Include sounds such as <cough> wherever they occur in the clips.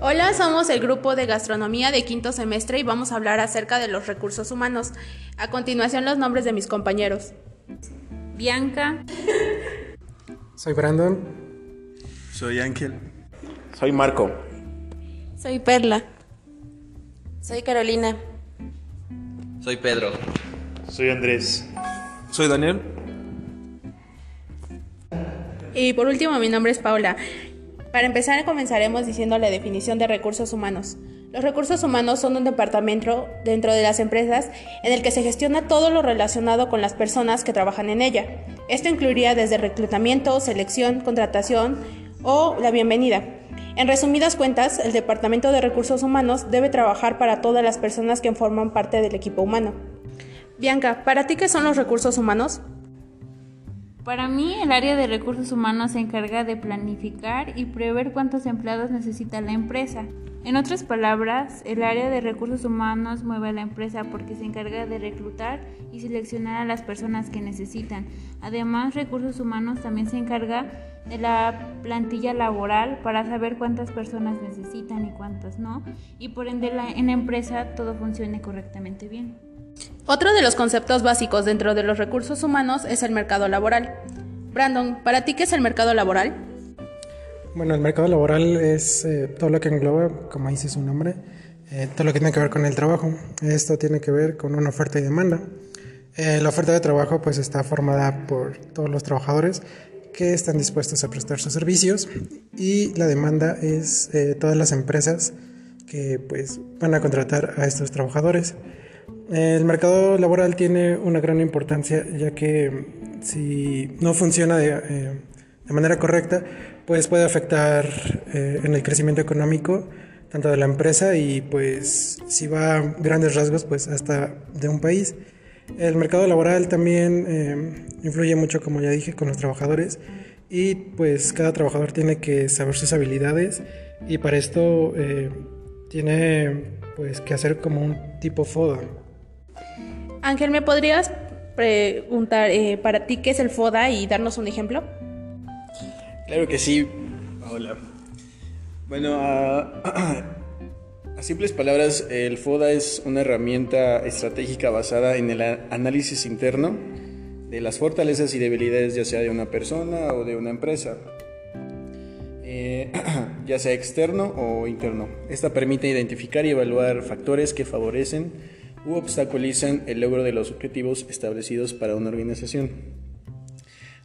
Hola, somos el grupo de gastronomía de quinto semestre y vamos a hablar acerca de los recursos humanos. A continuación los nombres de mis compañeros. Bianca. Soy Brandon. Soy Ángel. Soy Marco. Soy Perla. Soy Carolina. Soy Pedro. Soy Andrés. Soy Daniel. Y por último, mi nombre es Paula. Para empezar, comenzaremos diciendo la definición de recursos humanos. Los recursos humanos son un departamento dentro de las empresas en el que se gestiona todo lo relacionado con las personas que trabajan en ella. Esto incluiría desde reclutamiento, selección, contratación o la bienvenida. En resumidas cuentas, el Departamento de Recursos Humanos debe trabajar para todas las personas que forman parte del equipo humano. Bianca, ¿para ti qué son los recursos humanos? Para mí, el área de recursos humanos se encarga de planificar y prever cuántos empleados necesita la empresa. En otras palabras, el área de recursos humanos mueve a la empresa porque se encarga de reclutar y seleccionar a las personas que necesitan. Además, recursos humanos también se encarga de la plantilla laboral para saber cuántas personas necesitan y cuántas no, y por ende en la empresa todo funcione correctamente bien. Otro de los conceptos básicos dentro de los recursos humanos es el mercado laboral. Brandon, ¿para ti qué es el mercado laboral? Bueno, el mercado laboral es eh, todo lo que engloba, como dice su nombre, eh, todo lo que tiene que ver con el trabajo. Esto tiene que ver con una oferta y demanda. Eh, la oferta de trabajo pues está formada por todos los trabajadores que están dispuestos a prestar sus servicios y la demanda es todas las empresas que pues van a contratar a estos trabajadores. El mercado laboral tiene una gran importancia ya que si no funciona de, eh, manera correcta, pues puede afectar eh, en el crecimiento económico tanto de la empresa y pues si va a grandes rasgos pues hasta de un país. El mercado laboral también eh, influye mucho, como ya dije, con los trabajadores y pues cada trabajador tiene que saber sus habilidades y para esto tiene pues que hacer como un tipo FODA. Ángel, ¿me podrías preguntar eh, para ti qué es el FODA y darnos un ejemplo? Claro que sí. Hola. Bueno, <clears throat> a, simples palabras, el FODA es una herramienta estratégica basada en el análisis interno de las fortalezas y debilidades ya sea de una persona o de una empresa, eh, <clears throat> ya sea externo o interno. Esta permite identificar y evaluar factores que favorecen u obstaculizan el logro de los objetivos establecidos para una organización.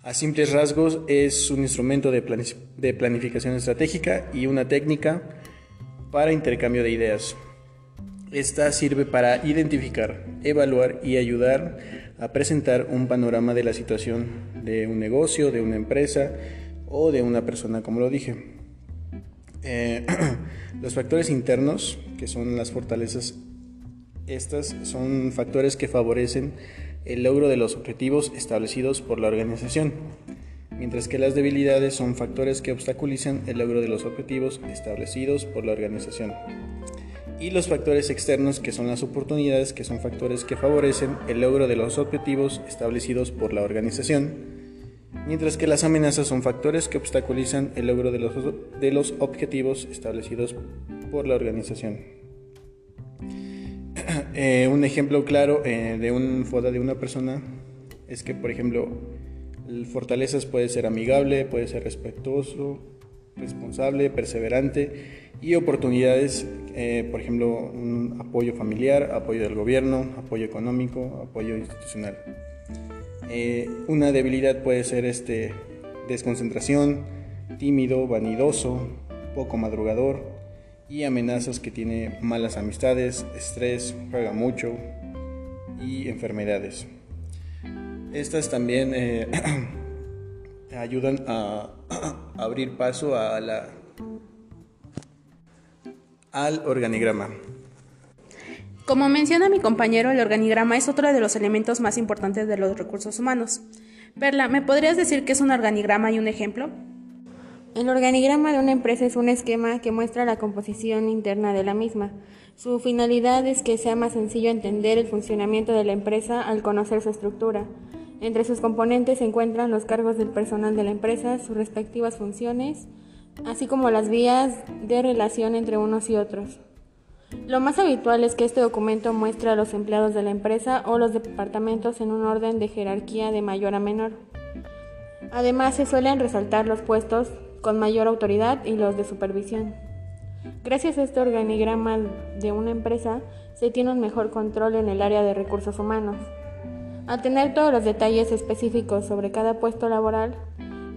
A simples rasgos es un instrumento de, planificación estratégica y una técnica para intercambio de ideas. Esta sirve para identificar, evaluar y ayudar a presentar un panorama de la situación de un negocio, de una empresa o de una persona, como lo dije. Eh, <clears throat> los factores internos, que son las fortalezas estas son factores que favorecen el logro de los objetivos establecidos por la organización, mientras que las debilidades son factores que obstaculizan el logro de los objetivos establecidos por la organización. Y los factores externos, que son las oportunidades, que son factores que favorecen el logro de los objetivos establecidos por la organización, mientras que las amenazas son factores que obstaculizan el logro de los, de los objetivos establecidos por la organización. <clears throat> Eh, un ejemplo claro eh, de un FODA de una persona es que, por ejemplo, fortalezas puede ser amigable, puede ser respetuoso, responsable, perseverante y oportunidades, eh, por ejemplo, un apoyo familiar, apoyo del gobierno, apoyo económico, apoyo institucional. una debilidad puede ser este, desconcentración, tímido, vanidoso, poco madrugador, y amenazas que tiene malas amistades, estrés, juega mucho y enfermedades. Estas también eh, <clears throat> ayudan a, <clears throat> abrir paso a la, al organigrama. Como menciona mi compañero, el organigrama es otro de los elementos más importantes de los recursos humanos. Perla, ¿me podrías decir qué es un organigrama y un ejemplo? El organigrama de una empresa es un esquema que muestra la composición interna de la misma. Su finalidad es que sea más sencillo entender el funcionamiento de la empresa al conocer su estructura. Entre sus componentes se encuentran los cargos del personal de la empresa, sus respectivas funciones, así como las vías de relación entre unos y otros. Lo más habitual es que este documento muestre a los empleados de la empresa o los departamentos en un orden de jerarquía de mayor a menor. Además, se suelen resaltar los puestos con mayor autoridad y los de supervisión. Gracias a este organigrama de una empresa, se tiene un mejor control en el área de recursos humanos. Al tener todos los detalles específicos sobre cada puesto laboral,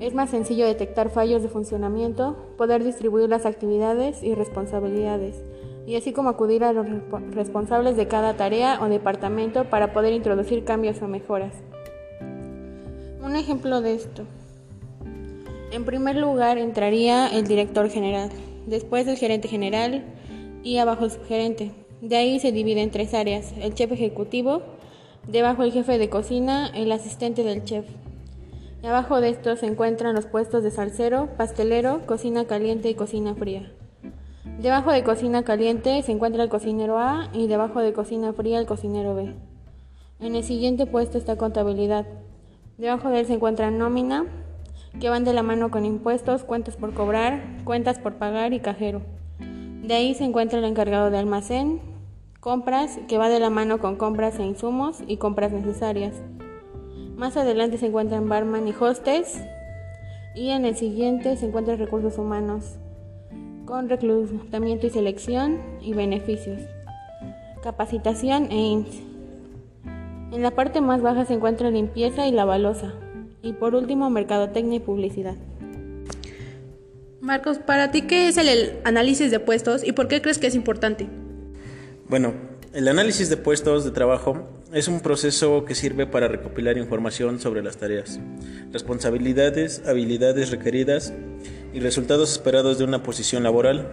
es más sencillo detectar fallos de funcionamiento, poder distribuir las actividades y responsabilidades, y así como acudir a los responsables de cada tarea o departamento para poder introducir cambios o mejoras. Un ejemplo de esto. En primer lugar entraría el director general, después el gerente general y abajo el subgerente. De ahí se divide en tres áreas, el chef ejecutivo, debajo el jefe de cocina, el asistente del chef. Y abajo de estos se encuentran los puestos de salsero, pastelero, cocina caliente y cocina fría. Debajo de cocina caliente se encuentra el cocinero A y debajo de cocina fría el cocinero B. En el siguiente puesto está contabilidad. Debajo de él se encuentra nómina, que van de la mano con impuestos, cuentas por cobrar, cuentas por pagar y cajero. De ahí se encuentra el encargado de almacén, compras, que va de la mano con compras e insumos y compras necesarias. Más adelante se encuentran barman y hostes y en el siguiente se encuentran recursos humanos con reclutamiento y selección y beneficios, capacitación e INS. En la parte más baja se encuentra limpieza y la balosa y por último mercadotecnia y publicidad. Marcos, ¿para ti qué es el análisis de puestos y por qué crees que es importante? Bueno, el análisis de puestos de trabajo es un proceso que sirve para recopilar información sobre las tareas, responsabilidades, habilidades requeridas y resultados esperados de una posición laboral,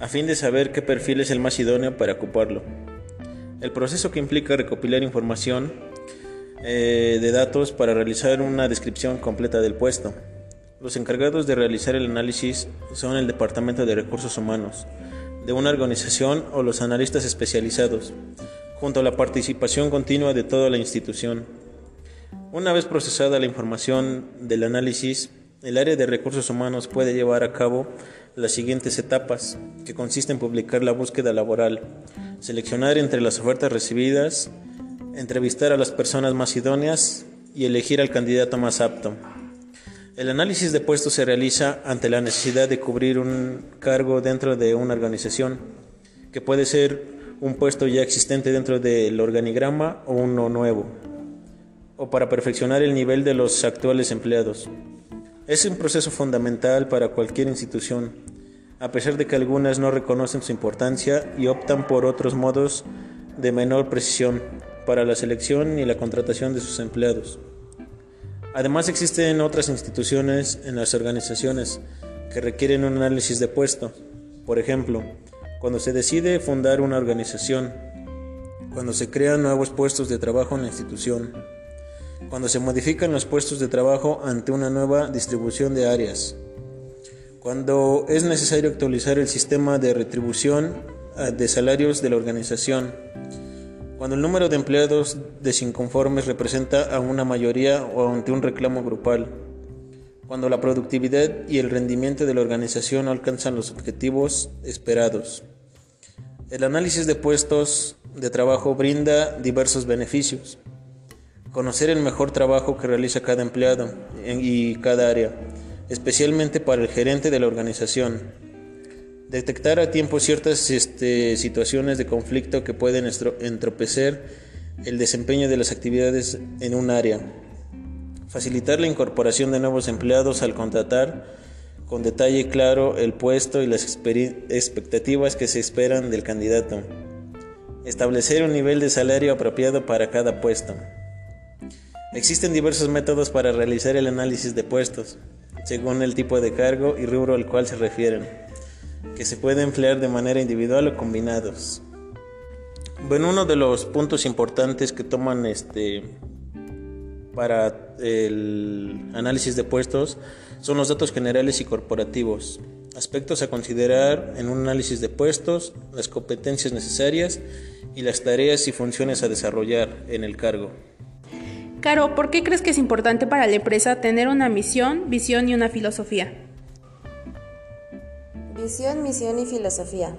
a fin de saber qué perfil es el más idóneo para ocuparlo. El proceso que implica recopilar información eh, de datos para realizar una descripción completa del puesto. Los encargados de realizar el análisis son el Departamento de Recursos Humanos, de una organización o los analistas especializados, junto a la participación continua de toda la institución. Una vez procesada la información del análisis, el área de recursos humanos puede llevar a cabo las siguientes etapas, que consisten en publicar la búsqueda laboral, seleccionar entre las ofertas recibidas, entrevistar a las personas más idóneas y elegir al candidato más apto. El análisis de puestos se realiza ante la necesidad de cubrir un cargo dentro de una organización, que puede ser un puesto ya existente dentro del organigrama o uno nuevo, o para perfeccionar el nivel de los actuales empleados. Es un proceso fundamental para cualquier institución, a pesar de que algunas no reconocen su importancia y optan por otros modos de menor precisión para la selección y la contratación de sus empleados. Además existen otras instituciones en las organizaciones que requieren un análisis de puesto. Por ejemplo, cuando se decide fundar una organización, cuando se crean nuevos puestos de trabajo en la institución, cuando se modifican los puestos de trabajo ante una nueva distribución de áreas, cuando es necesario actualizar el sistema de retribución eh, de salarios de la organización, cuando el número de empleados desinconformes representa a una mayoría o ante un reclamo grupal. Cuando la productividad y el rendimiento de la organización alcanzan los objetivos esperados. El análisis de puestos de trabajo brinda diversos beneficios. Conocer el mejor trabajo que realiza cada empleado y cada área, especialmente para el gerente de la organización detectar a tiempo ciertas este, situaciones de conflicto que pueden entropecer el desempeño de las actividades en un área, facilitar la incorporación de nuevos empleados al contratar con detalle claro el puesto y las expectativas que se esperan del candidato, establecer un nivel de salario apropiado para cada puesto. Existen diversos métodos para realizar el análisis de puestos, según el tipo de cargo y rubro al cual se refieren que se puede emplear de manera individual o combinados. Bueno, uno de los puntos importantes que toman este para el análisis de puestos son los datos generales y corporativos, aspectos a considerar en un análisis de puestos, las competencias necesarias y las tareas y funciones a desarrollar en el cargo. Caro, ¿por qué crees que es importante para la empresa tener una misión, visión y una filosofía? Visión, misión y filosofía.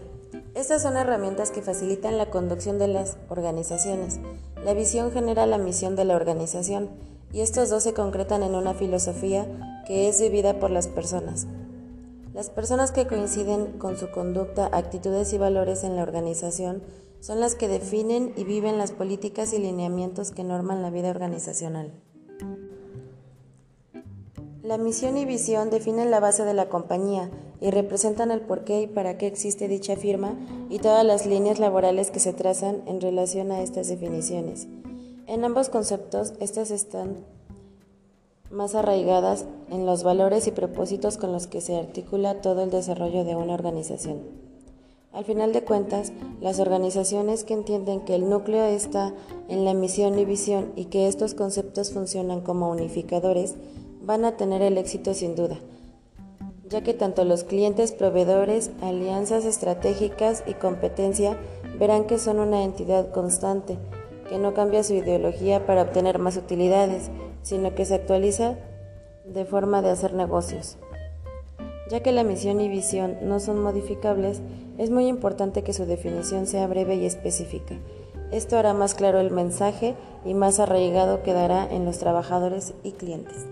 Estas son herramientas que facilitan la conducción de las organizaciones. La visión genera la misión de la organización y estos dos se concretan en una filosofía que es vivida por las personas. Las personas que coinciden con su conducta, actitudes y valores en la organización son las que definen y viven las políticas y lineamientos que norman la vida organizacional. La misión y visión definen la base de la compañía y representan el por qué y para qué existe dicha firma y todas las líneas laborales que se trazan en relación a estas definiciones. En ambos conceptos, estas están más arraigadas en los valores y propósitos con los que se articula todo el desarrollo de una organización. Al final de cuentas, las organizaciones que entienden que el núcleo está en la misión y visión y que estos conceptos funcionan como unificadores, van a tener el éxito sin duda, ya que tanto los clientes, proveedores, alianzas estratégicas y competencia verán que son una entidad constante, que no cambia su ideología para obtener más utilidades, sino que se actualiza de forma de hacer negocios. Ya que la misión y visión no son modificables, es muy importante que su definición sea breve y específica. Esto hará más claro el mensaje y más arraigado quedará en los trabajadores y clientes.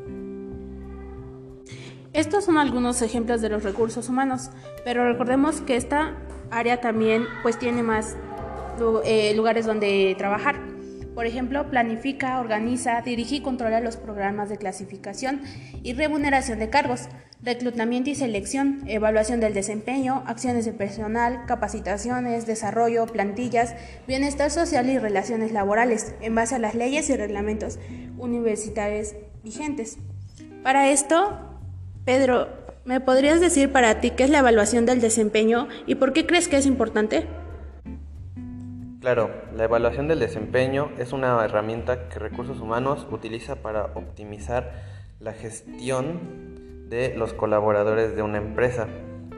Estos son algunos ejemplos de los recursos humanos, pero recordemos que esta área también pues tiene más eh, lugares donde trabajar. Por ejemplo, planifica, organiza, dirige y controla los programas de clasificación y remuneración de cargos, reclutamiento y selección, evaluación del desempeño, acciones de personal, capacitaciones, desarrollo, plantillas, bienestar social y relaciones laborales, en base a las leyes y reglamentos universitarios vigentes. Para esto, Pedro, ¿me podrías decir para ti qué es la evaluación del desempeño y por qué crees que es importante? Claro, la evaluación del desempeño es una herramienta que Recursos Humanos utiliza para optimizar la gestión de los colaboradores de una empresa.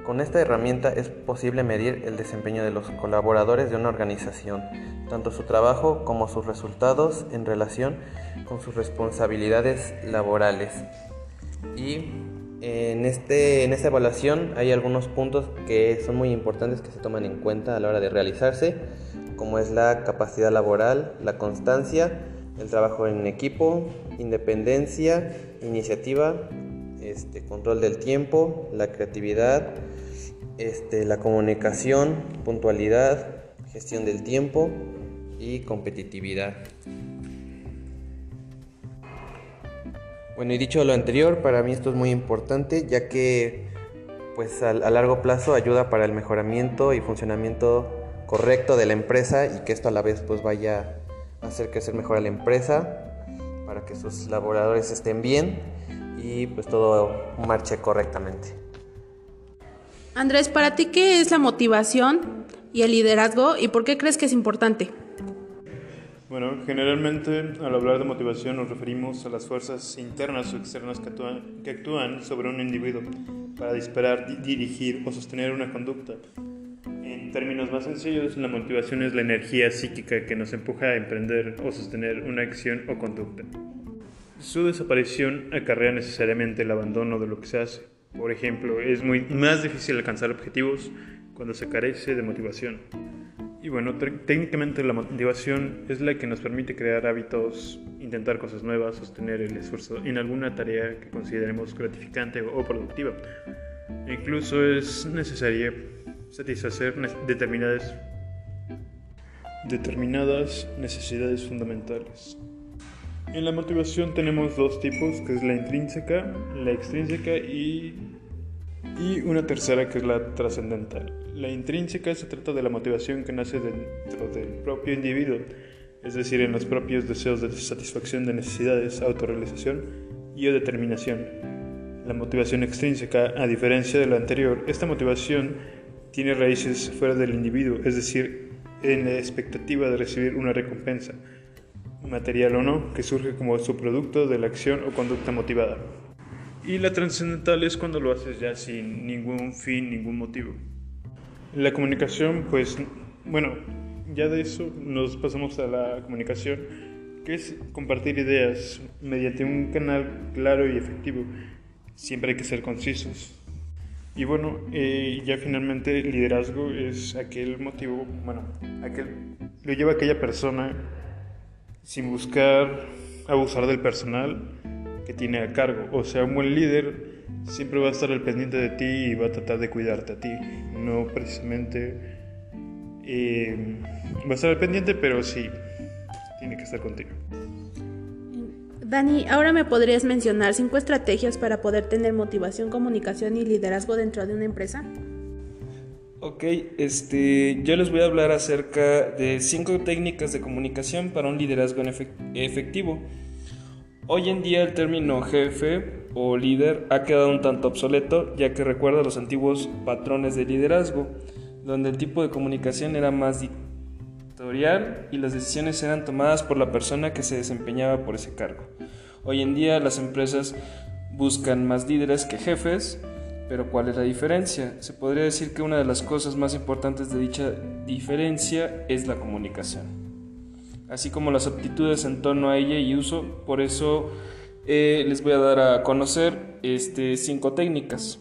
Con esta herramienta es posible medir el desempeño de los colaboradores de una organización, tanto su trabajo como sus resultados en relación con sus responsabilidades laborales. Y en, este, en esta evaluación hay algunos puntos que son muy importantes que se toman en cuenta a la hora de realizarse como es la capacidad laboral, la constancia, el trabajo en equipo, independencia, iniciativa, este, control del tiempo, la creatividad, este, la comunicación, puntualidad, gestión del tiempo y competitividad. Bueno, y dicho lo anterior, para mí esto es muy importante ya que pues a, a largo plazo ayuda para el mejoramiento y funcionamiento correcto de la empresa y que esto a la vez pues vaya a hacer crecer mejor a la empresa para que sus laboradores estén bien y pues todo marche correctamente. Andrés, para ti qué es la motivación y el liderazgo y por qué crees que es importante? Bueno, generalmente al hablar de motivación nos referimos a las fuerzas internas o externas que actúan, que actúan sobre un individuo para disparar, dirigir o sostener una conducta términos más sencillos, la motivación es la energía psíquica que nos empuja a emprender o sostener una acción o conducta. Su desaparición acarrea necesariamente el abandono de lo que se hace. Por ejemplo, es muy más difícil alcanzar objetivos cuando se carece de motivación. Y bueno, técnicamente la motivación es la que nos permite crear hábitos, intentar cosas nuevas, sostener el esfuerzo en alguna tarea que consideremos gratificante o productiva. incluso es necesaria satisfacer determinadas, determinadas necesidades fundamentales. En la motivación tenemos dos tipos, que es la intrínseca, la extrínseca y, y una tercera que es la trascendental. La intrínseca se trata de la motivación que nace dentro del propio individuo, es decir, en los propios deseos de satisfacción de necesidades, autorrealización y o determinación. La motivación extrínseca, a diferencia de la anterior, esta motivación tiene raíces fuera del individuo, es decir, en la expectativa de recibir una recompensa, material o no, que surge como subproducto de la acción o conducta motivada. Y la trascendental es cuando lo haces ya sin ningún fin, ningún motivo. La comunicación, pues, bueno, ya de eso nos pasamos a la comunicación, que es compartir ideas mediante un canal claro y efectivo. Siempre hay que ser concisos. Y bueno, eh, ya finalmente el liderazgo es aquel motivo, bueno, aquel, lo lleva aquella persona sin buscar abusar del personal que tiene a cargo. O sea, un buen líder siempre va a estar al pendiente de ti y va a tratar de cuidarte a ti. No precisamente eh, va a estar al pendiente, pero sí, tiene que estar contigo. Dani, ahora me podrías mencionar cinco estrategias para poder tener motivación, comunicación y liderazgo dentro de una empresa. Ok, este, yo les voy a hablar acerca de cinco técnicas de comunicación para un liderazgo efectivo. Hoy en día el término jefe o líder ha quedado un tanto obsoleto ya que recuerda los antiguos patrones de liderazgo, donde el tipo de comunicación era más y las decisiones eran tomadas por la persona que se desempeñaba por ese cargo. Hoy en día las empresas buscan más líderes que jefes, pero ¿cuál es la diferencia? Se podría decir que una de las cosas más importantes de dicha diferencia es la comunicación, así como las aptitudes en torno a ella y uso. Por eso eh, les voy a dar a conocer este, cinco técnicas.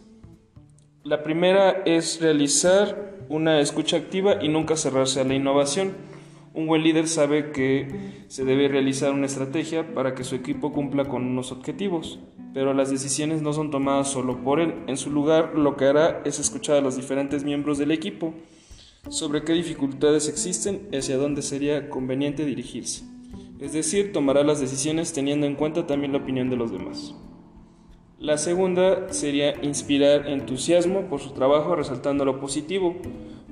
La primera es realizar una escucha activa y nunca cerrarse a la innovación. Un buen líder sabe que se debe realizar una estrategia para que su equipo cumpla con unos objetivos, pero las decisiones no son tomadas solo por él. En su lugar, lo que hará es escuchar a los diferentes miembros del equipo sobre qué dificultades existen y hacia dónde sería conveniente dirigirse. Es decir, tomará las decisiones teniendo en cuenta también la opinión de los demás. La segunda sería inspirar entusiasmo por su trabajo resaltando lo positivo.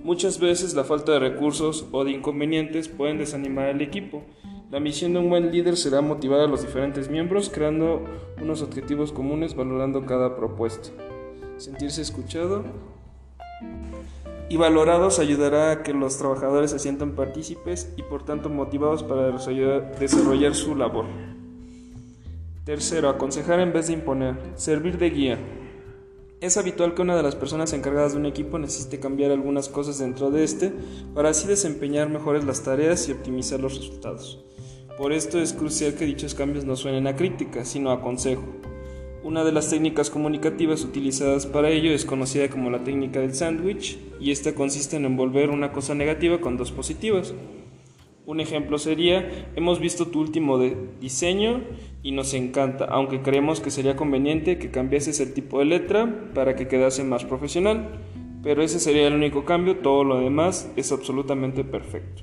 Muchas veces la falta de recursos o de inconvenientes pueden desanimar al equipo. La misión de un buen líder será motivar a los diferentes miembros creando unos objetivos comunes valorando cada propuesta. Sentirse escuchado y valorados ayudará a que los trabajadores se sientan partícipes y por tanto motivados para desarrollar su labor. Tercero, aconsejar en vez de imponer. Servir de guía. Es habitual que una de las personas encargadas de un equipo necesite cambiar algunas cosas dentro de este para así desempeñar mejores las tareas y optimizar los resultados. Por esto es crucial que dichos cambios no suenen a crítica, sino a consejo. Una de las técnicas comunicativas utilizadas para ello es conocida como la técnica del sándwich y esta consiste en envolver una cosa negativa con dos positivas. Un ejemplo sería, hemos visto tu último diseño y nos encanta, aunque creemos que sería conveniente que cambiases el tipo de letra para que quedase más profesional, pero ese sería el único cambio, todo lo demás es absolutamente perfecto.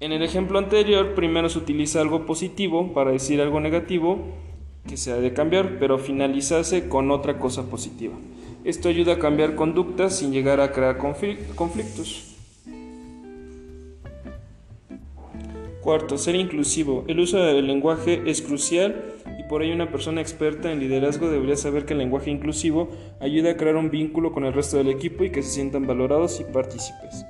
En el ejemplo anterior, primero se utiliza algo positivo para decir algo negativo que se ha de cambiar, pero finalizase con otra cosa positiva. Esto ayuda a cambiar conductas sin llegar a crear conflictos. Cuarto, ser inclusivo. El uso del lenguaje es crucial y por ello una persona experta en liderazgo debería saber que el lenguaje inclusivo ayuda a crear un vínculo con el resto del equipo y que se sientan valorados y partícipes.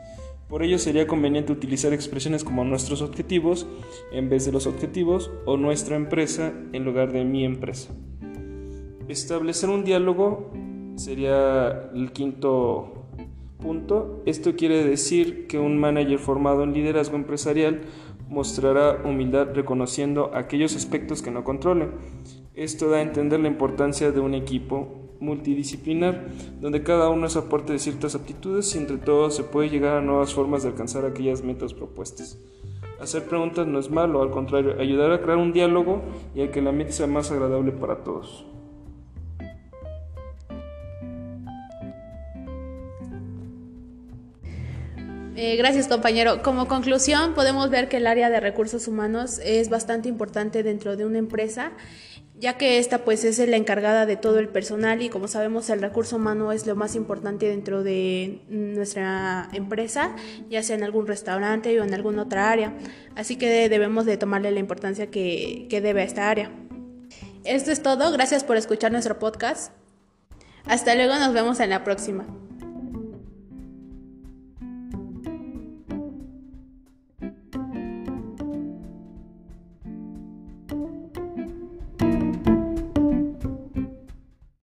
Por ello sería conveniente utilizar expresiones como nuestros objetivos en vez de los objetivos o nuestra empresa en lugar de mi empresa. Establecer un diálogo sería el quinto punto. Esto quiere decir que un manager formado en liderazgo empresarial mostrará humildad reconociendo aquellos aspectos que no controle. Esto da a entender la importancia de un equipo multidisciplinar, donde cada uno es aporte de ciertas aptitudes y entre todos se puede llegar a nuevas formas de alcanzar aquellas metas propuestas. Hacer preguntas no es malo, al contrario, ayudar a crear un diálogo y a que la mente sea más agradable para todos. Eh, gracias compañero. Como conclusión podemos ver que el área de recursos humanos es bastante importante dentro de una empresa, ya que esta pues es la encargada de todo el personal y como sabemos el recurso humano es lo más importante dentro de nuestra empresa, ya sea en algún restaurante o en alguna otra área. Así que debemos de tomarle la importancia que, que debe a esta área. Esto es todo, gracias por escuchar nuestro podcast. Hasta luego, nos vemos en la próxima.